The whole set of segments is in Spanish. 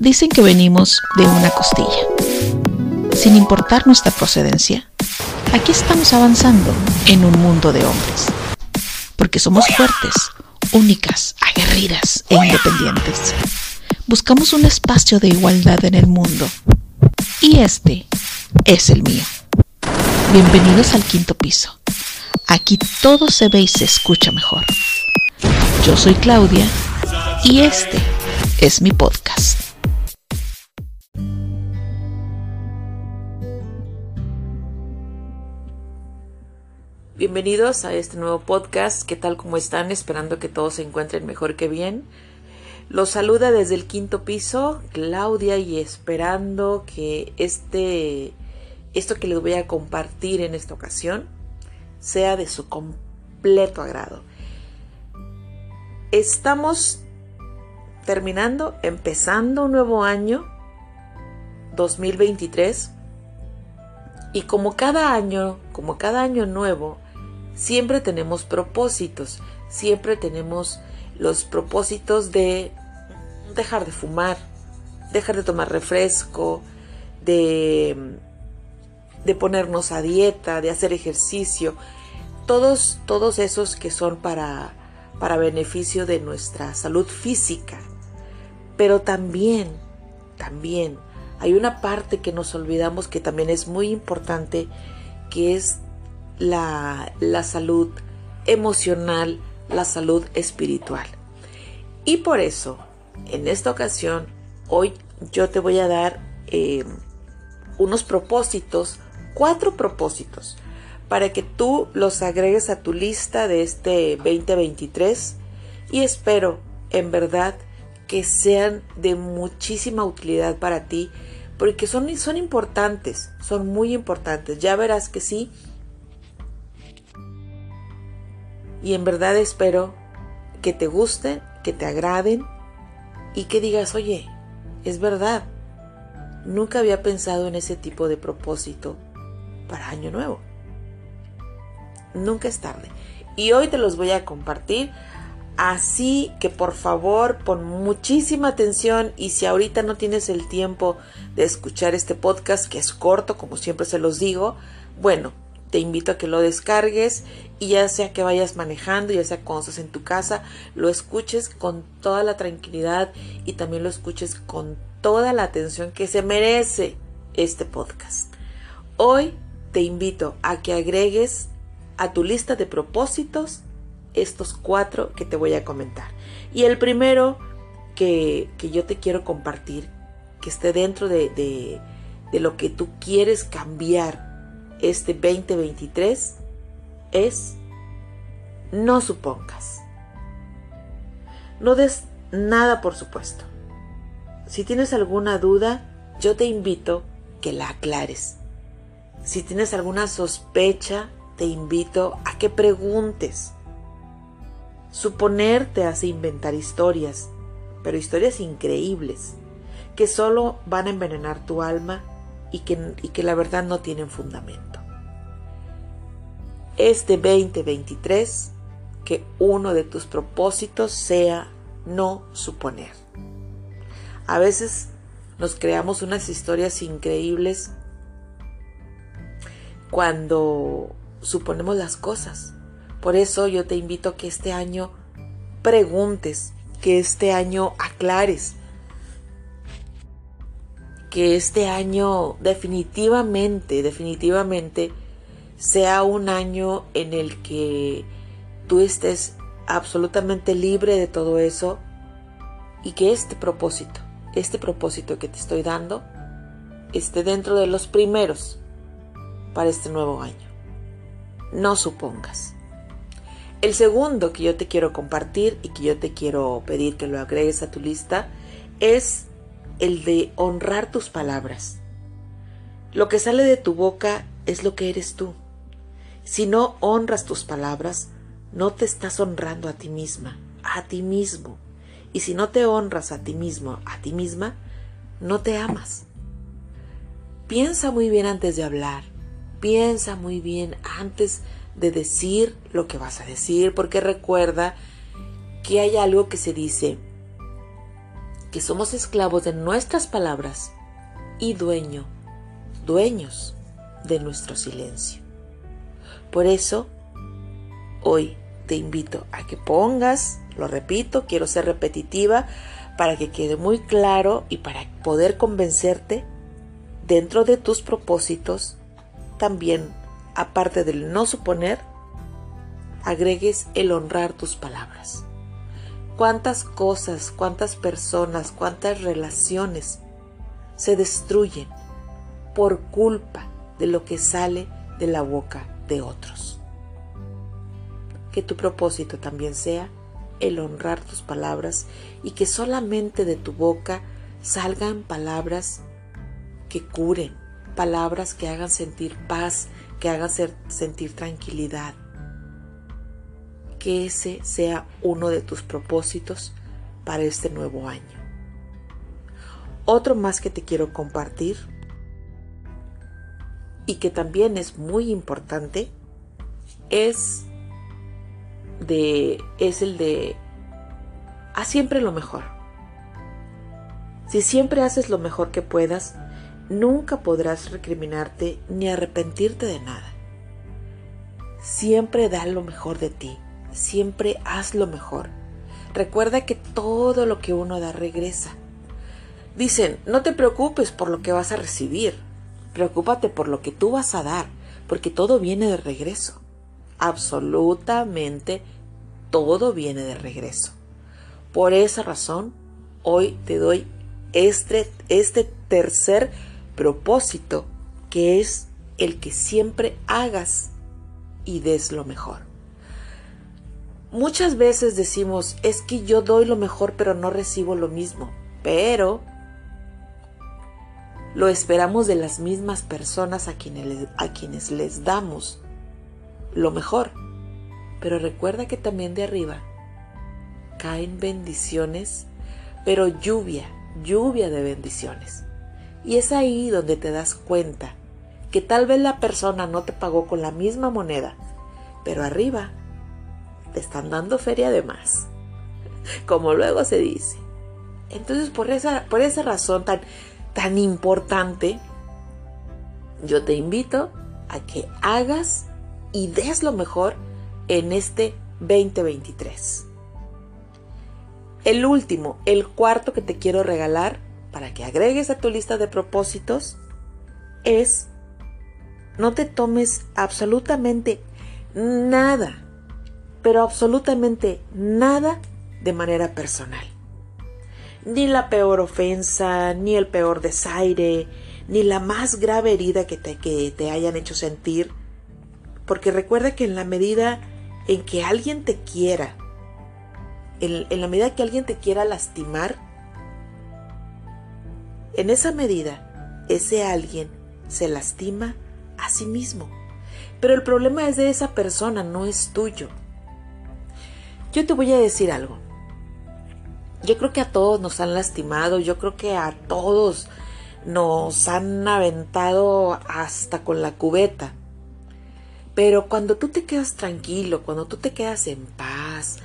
Dicen que venimos de una costilla. Sin importar nuestra procedencia, aquí estamos avanzando en un mundo de hombres. Porque somos fuertes, únicas, aguerridas e independientes. Buscamos un espacio de igualdad en el mundo. Y este es el mío. Bienvenidos al quinto piso. Aquí todo se ve y se escucha mejor. Yo soy Claudia y este es mi podcast. Bienvenidos a este nuevo podcast. ¿Qué tal como están? Esperando que todos se encuentren mejor que bien. Los saluda desde el quinto piso Claudia y esperando que este esto que les voy a compartir en esta ocasión sea de su completo agrado. Estamos terminando, empezando un nuevo año 2023 y como cada año, como cada año nuevo, siempre tenemos propósitos, siempre tenemos los propósitos de dejar de fumar, dejar de tomar refresco, de, de ponernos a dieta, de hacer ejercicio, todos, todos esos que son para, para beneficio de nuestra salud física. Pero también, también hay una parte que nos olvidamos que también es muy importante, que es la, salud emocional, la salud espiritual. Y por eso, en esta ocasión, hoy yo te voy a dar eh, unos propósitos, cuatro propósitos, para que tú los agregues a tu lista de este 2023 y espero en verdad que sean de muchísima utilidad para ti porque son, son importantes, son muy importantes. Ya verás que sí, y en verdad espero que te gusten, que te agraden y que digas, oye, es verdad, nunca había pensado en ese tipo de propósito para Año Nuevo. Nunca es tarde. Y hoy te los voy a compartir. Así que por favor pon muchísima atención y si ahorita no tienes el tiempo de escuchar este podcast, que es corto, como siempre se los digo, bueno, te invito a que lo descargues y ya sea que vayas manejando, ya sea cuando estás en tu casa, lo escuches con toda la tranquilidad y también lo escuches con toda la atención que se merece este podcast. Hoy te invito a que agregues a tu lista de propósitos estos cuatro que te voy a comentar. Y el primero que, yo te quiero compartir, que esté dentro de, de lo que tú quieres cambiar este 2023 es no supongas. No des nada por supuesto. Si tienes alguna duda, yo te invito que la aclares. Si tienes alguna sospecha, te invito a que preguntes. Suponer te hace inventar historias, pero historias increíbles, que solo van a envenenar tu alma y que, y que la verdad no tienen fundamento este 2023 que uno de tus propósitos sea no suponer. A veces nos creamos unas historias increíbles cuando suponemos las cosas. Por eso yo te invito a que este año preguntes, que este año aclares, que este año definitivamente, definitivamente sea un año en el que tú estés absolutamente libre de todo eso y que este propósito, este propósito que te estoy dando, esté dentro de los primeros para este nuevo año. No supongas. El segundo que yo te quiero compartir y que yo te quiero pedir que lo agregues a tu lista es el de honrar tus palabras. Lo que sale de tu boca es lo que eres tú. Si no honras tus palabras, no te estás honrando a ti misma, a ti mismo. Y si no te honras a ti mismo, a ti misma, no te amas. Piensa muy bien antes de hablar. Piensa muy bien antes de decir lo que vas a decir, porque recuerda que hay algo que se dice, que somos esclavos de nuestras palabras y dueño, dueños de nuestro silencio. Por eso, hoy te invito a que pongas, lo repito, quiero ser repetitiva para que quede muy claro y para poder convencerte dentro de tus propósitos, también, aparte del no suponer, agregues el honrar tus palabras. ¿Cuántas cosas, cuántas personas, cuántas relaciones se destruyen por culpa de lo que sale de la boca de otros? Que tu propósito también sea el honrar tus palabras y que solamente de tu boca salgan palabras que curen, palabras que hagan sentir paz, que hagan sentir tranquilidad. Que ese sea uno de tus propósitos para este nuevo año. Otro más que te quiero compartir y que también es muy importante es de es el de haz siempre lo mejor. Si siempre haces lo mejor que puedas, nunca podrás recriminarte ni arrepentirte de nada. Siempre da lo mejor de ti, siempre haz lo mejor. Recuerda que todo lo que uno da regresa. Dicen, no te preocupes por lo que vas a recibir, preocúpate por lo que tú vas a dar, porque todo viene de regreso. Absolutamente todo viene de regreso. Por esa razón, hoy te doy este, este tercer propósito que es el que siempre hagas y des lo mejor. Muchas veces decimos, es que yo doy lo mejor pero no recibo lo mismo, pero lo esperamos de las mismas personas a quienes, a quienes les damos lo mejor. Pero recuerda que también de arriba caen bendiciones, pero lluvia, lluvia de bendiciones. Y es ahí donde te das cuenta que tal vez la persona no te pagó con la misma moneda, pero arriba te están dando feria de más, como luego se dice. Entonces, por esa, por esa razón tan, tan importante, yo te invito a que hagas y des lo mejor en este 2023. El último, el cuarto que te quiero regalar para que agregues a tu lista de propósitos es no te tomes absolutamente nada, pero absolutamente nada de manera personal. Ni la peor ofensa, ni el peor desaire, ni la más grave herida que te, que te hayan hecho sentir. Porque recuerda que en la medida en que alguien te quiera, en, en la medida que alguien te quiera lastimar, en esa medida, ese alguien se lastima a sí mismo. Pero el problema es de esa persona, no es tuyo. Yo te voy a decir algo. Yo creo que a todos nos han lastimado, yo creo que a todos nos han aventado hasta con la cubeta. Pero cuando tú te quedas tranquilo, cuando tú te quedas en paz,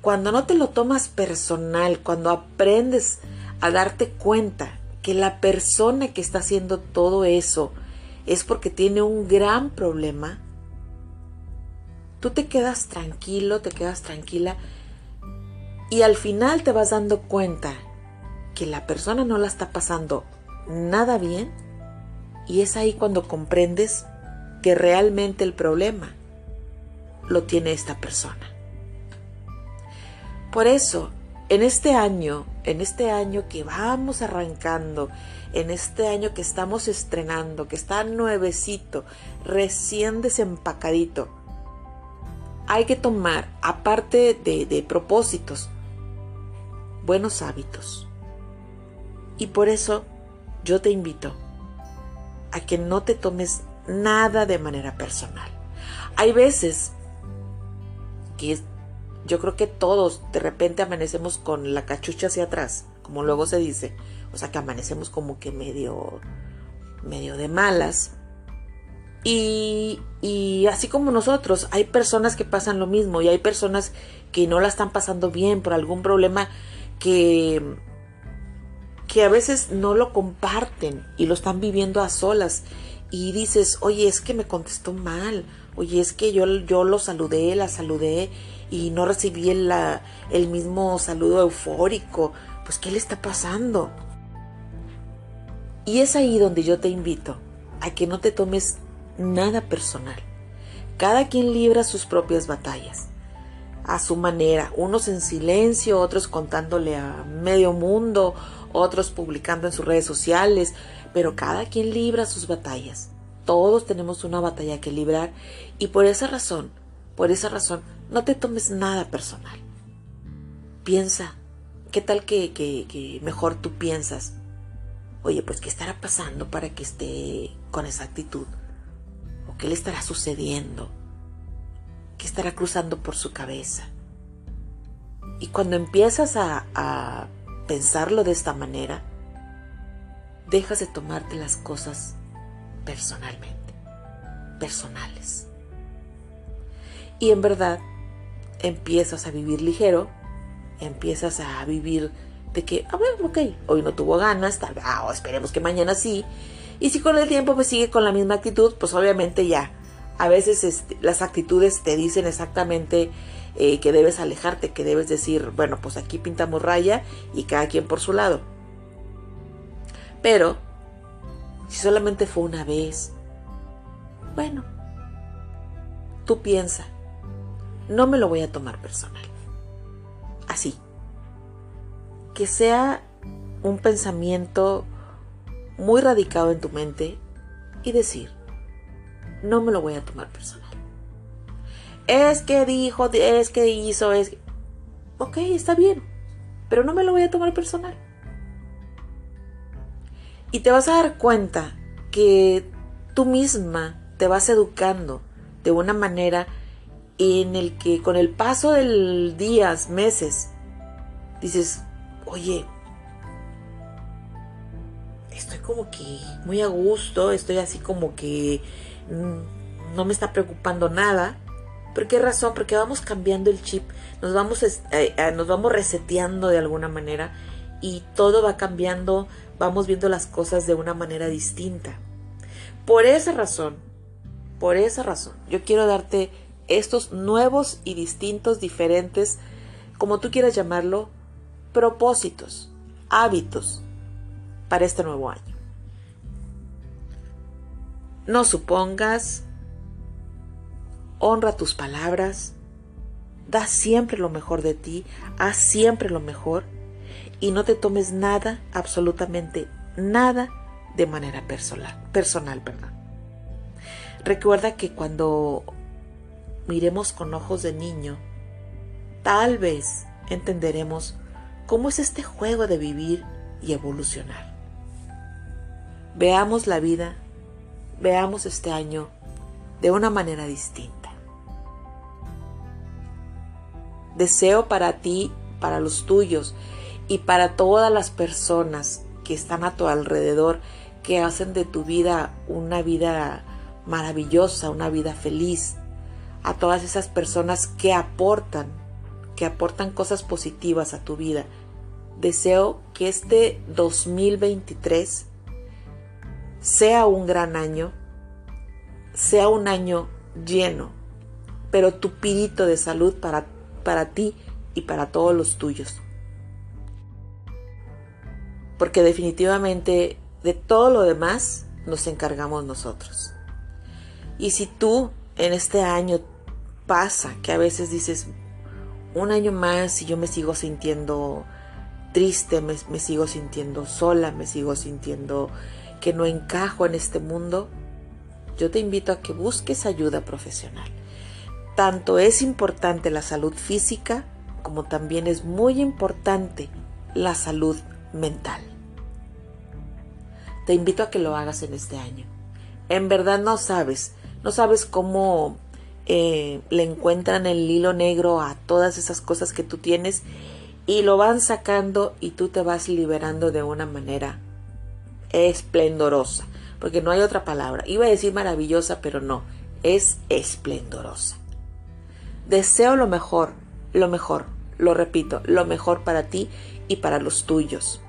cuando no te lo tomas personal, cuando aprendes a darte cuenta que la persona que está haciendo todo eso es porque tiene un gran problema, tú te quedas tranquilo, te quedas tranquila y al final te vas dando cuenta que la persona no la está pasando nada bien y es ahí cuando comprendes que realmente el problema lo tiene esta persona. Por eso en este año, en este año que vamos arrancando, en este año que estamos estrenando, que está nuevecito, recién desempacadito, hay que tomar, aparte de, de propósitos, buenos hábitos. Y por eso yo te invito a que no te tomes nada de manera personal. Hay veces que yo creo que todos de repente amanecemos con la cachucha hacia atrás, como luego se dice. O sea que amanecemos como que medio, medio de malas. Y, así como nosotros, hay personas que pasan lo mismo y hay personas que no la están pasando bien por algún problema que que a veces no lo comparten y lo están viviendo a solas. Y dices, oye, es que me contestó mal, oye, es que yo, yo lo saludé, la saludé y no recibí el, el mismo saludo eufórico, pues ¿qué le está pasando? Y es ahí donde yo te invito a que no te tomes nada personal. Cada quien libra sus propias batallas a su manera, unos en silencio, otros contándole a medio mundo, otros publicando en sus redes sociales, pero cada quien libra sus batallas. Todos tenemos una batalla que librar y por esa razón, por esa razón, no te tomes nada personal. Piensa, ¿qué tal que, que mejor tú piensas? Oye, pues ¿qué estará pasando para que esté con esa actitud? ¿O qué le estará sucediendo? ¿Qué estará cruzando por su cabeza? Y cuando empiezas a, pensarlo de esta manera, dejas de tomarte las cosas personalmente, personales. Y en verdad empiezas a vivir ligero, empiezas a vivir de que, a ver, ok, hoy no tuvo ganas, tal vez, ah, esperemos que mañana sí. Y si con el tiempo pues sigue con la misma actitud, pues obviamente ya a veces este, las actitudes te dicen exactamente eh, que debes alejarte, que debes decir, bueno, pues aquí pintamos raya y cada quien por su lado. Pero, si solamente fue una vez, bueno, tú piensa, no me lo voy a tomar personal. Así. Que sea un pensamiento muy radicado en tu mente y decir, no me lo voy a tomar personal. Es que dijo, es que hizo, es que... Ok, está bien, pero no me lo voy a tomar personal. Y te vas a dar cuenta que tú misma te vas educando de una manera en el que con el paso del días, meses, dices, oye, como que muy a gusto, estoy así como que Mm, no me está preocupando nada. ¿Por qué razón? Porque vamos cambiando el chip, nos vamos, eh, eh, nos vamos reseteando de alguna manera y todo va cambiando, vamos viendo las cosas de una manera distinta. Por esa razón, por esa razón, yo quiero darte estos nuevos y distintos, diferentes, como tú quieras llamarlo, propósitos, hábitos para este nuevo año. No supongas, honra tus palabras, da siempre lo mejor de ti, haz siempre lo mejor y no te tomes nada, absolutamente nada de manera personal, personal, ¿verdad? Recuerda que cuando miremos con ojos de niño, tal vez entenderemos cómo es este juego de vivir y evolucionar. Veamos la vida veamos este año de una manera distinta. Deseo para ti, para los tuyos y para todas las personas que están a tu alrededor, que hacen de tu vida una vida maravillosa, una vida feliz, a todas esas personas que aportan, que aportan cosas positivas a tu vida. Deseo que este 2023 sea un gran año, sea un año lleno, pero tupidito de salud para, para ti y para todos los tuyos. Porque definitivamente de todo lo demás nos encargamos nosotros. Y si tú en este año pasa que a veces dices, un año más y yo me sigo sintiendo triste, me, me sigo sintiendo sola, me sigo sintiendo que no encajo en este mundo, yo te invito a que busques ayuda profesional. Tanto es importante la salud física como también es muy importante la salud mental. Te invito a que lo hagas en este año. En verdad no sabes, no sabes cómo eh, le encuentran el hilo negro a todas esas cosas que tú tienes y lo van sacando y tú te vas liberando de una manera esplendorosa, porque no hay otra palabra. Iba a decir maravillosa, pero no, es esplendorosa. Deseo lo mejor, lo mejor, lo repito, lo mejor para ti y para los tuyos.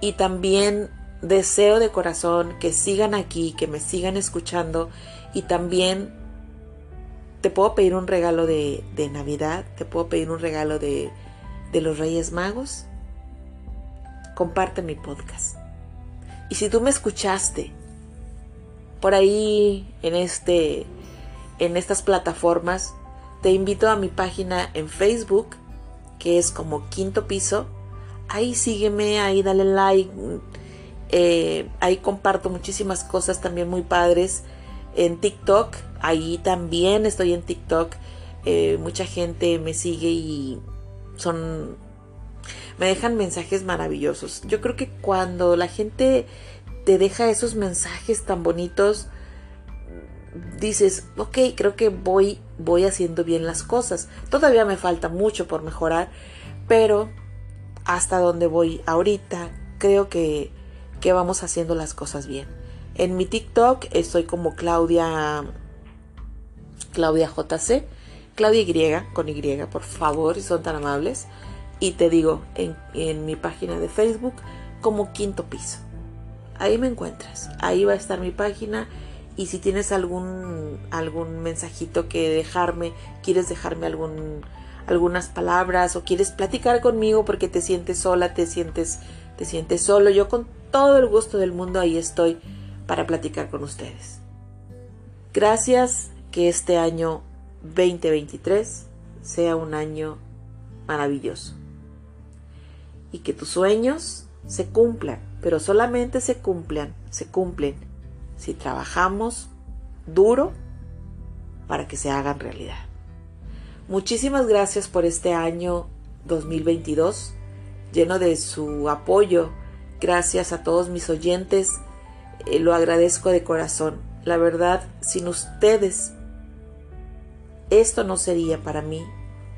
Y también deseo de corazón que sigan aquí, que me sigan escuchando y también te puedo pedir un regalo de, de Navidad, te puedo pedir un regalo de, de los Reyes Magos. Comparte mi podcast. Y si tú me escuchaste por ahí en este en estas plataformas, te invito a mi página en Facebook, que es como Quinto Piso. Ahí sígueme, ahí dale like. Eh, ahí comparto muchísimas cosas también muy padres. En TikTok, ahí también estoy en TikTok. Eh, mucha gente me sigue y son... Me dejan mensajes maravillosos. Yo creo que cuando la gente te deja esos mensajes tan bonitos, dices, ok, creo que voy, voy haciendo bien las cosas. Todavía me falta mucho por mejorar, pero hasta donde voy ahorita, creo que, que vamos haciendo las cosas bien. En mi TikTok estoy como Claudia, Claudia JC, Claudia Y, con Y, por favor, si son tan amables. Y te digo, en, mi página de Facebook, como Quinto Piso. Ahí me encuentras. Ahí va a estar mi página y si tienes algún algún mensajito que dejarme, quieres dejarme algún algunas palabras o quieres platicar conmigo porque te sientes sola, te sientes te sientes solo, yo con todo el gusto del mundo ahí estoy para platicar con ustedes. Gracias, que este año 2023 sea un año maravilloso y que tus sueños se cumplan, pero solamente se cumplan, se cumplen si trabajamos duro para que se hagan realidad. Muchísimas gracias por este año 2022, lleno de su apoyo. Gracias a todos mis oyentes, eh, lo agradezco de corazón. La verdad, sin ustedes, esto no sería para mí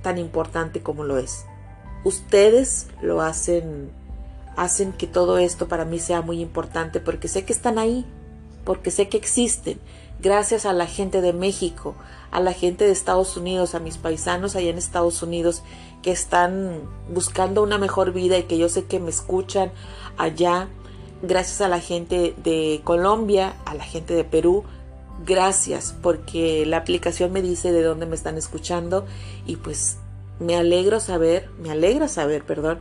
tan importante como lo es. Ustedes lo hacen, hacen que todo esto para mí sea muy importante porque sé que están ahí, porque sé que existen, gracias a la gente de México, a la gente de Estados Unidos, a mis paisanos allá en Estados Unidos que están buscando una mejor vida y que yo sé que me escuchan allá, gracias a la gente de Colombia, a la gente de Perú, gracias porque la aplicación me dice de dónde me están escuchando y pues me alegro saber, me alegra saber, perdón,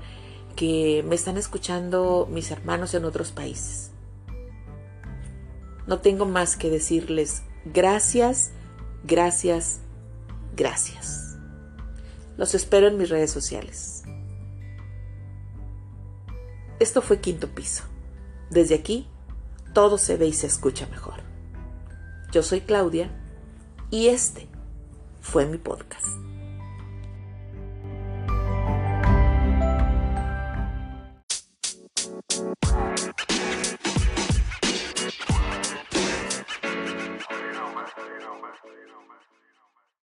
que me están escuchando mis hermanos en otros países. No tengo más que decirles gracias, gracias, gracias. Los espero en mis redes sociales. Esto fue Quinto Piso. Desde aquí, todo se ve y se escucha mejor. Yo soy Claudia y este fue mi podcast.